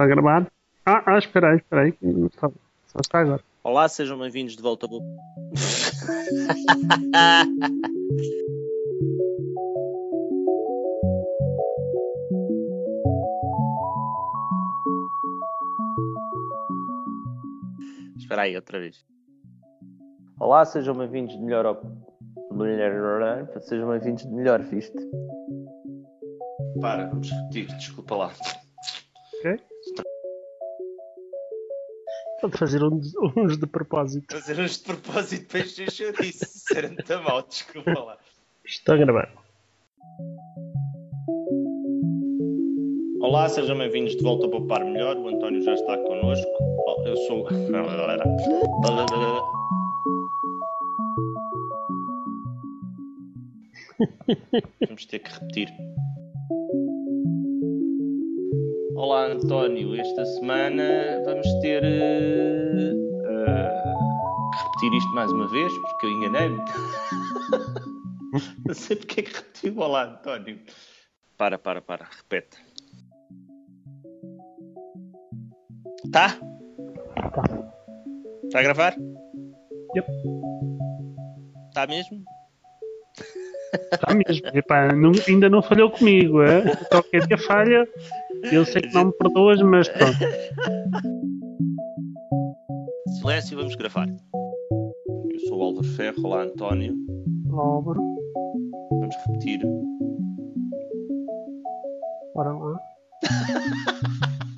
Está gravado? Ah, ah espera aí, espera aí. Só, só está agora. Olá, sejam bem-vindos de volta ao... Espera aí, outra vez. Olá, sejam bem-vindos de melhor ao... Sejam bem-vindos de melhor, viste? Para, vamos repetir, desculpa lá. Ok? Pode fazer uns, uns de propósito. Fazer uns de propósito para encher chouriço. Ser muito mal, desculpa lá. Está gravado. Olá, sejam bem-vindos de volta ao Poupar Melhor. O António já está connosco. Eu sou. Vamos ter que repetir. Olá, António. Esta semana vamos ter eh, que repetir isto mais uma vez, porque eu enganei-me. Não sei porque é que repetiu. Olá, António. Para, para, para. Repete. Tá? Tá. Está a gravar? Yep. Está mesmo? Está mesmo. Epá, não- ainda não falhou comigo. É? Qualquer dia falha. Eu sei que não me perdoas, mas pronto. Silêncio, vamos gravar. Eu sou o Álvaro Ferro. Olá, António. Álvaro, Vamos repetir. bora lá.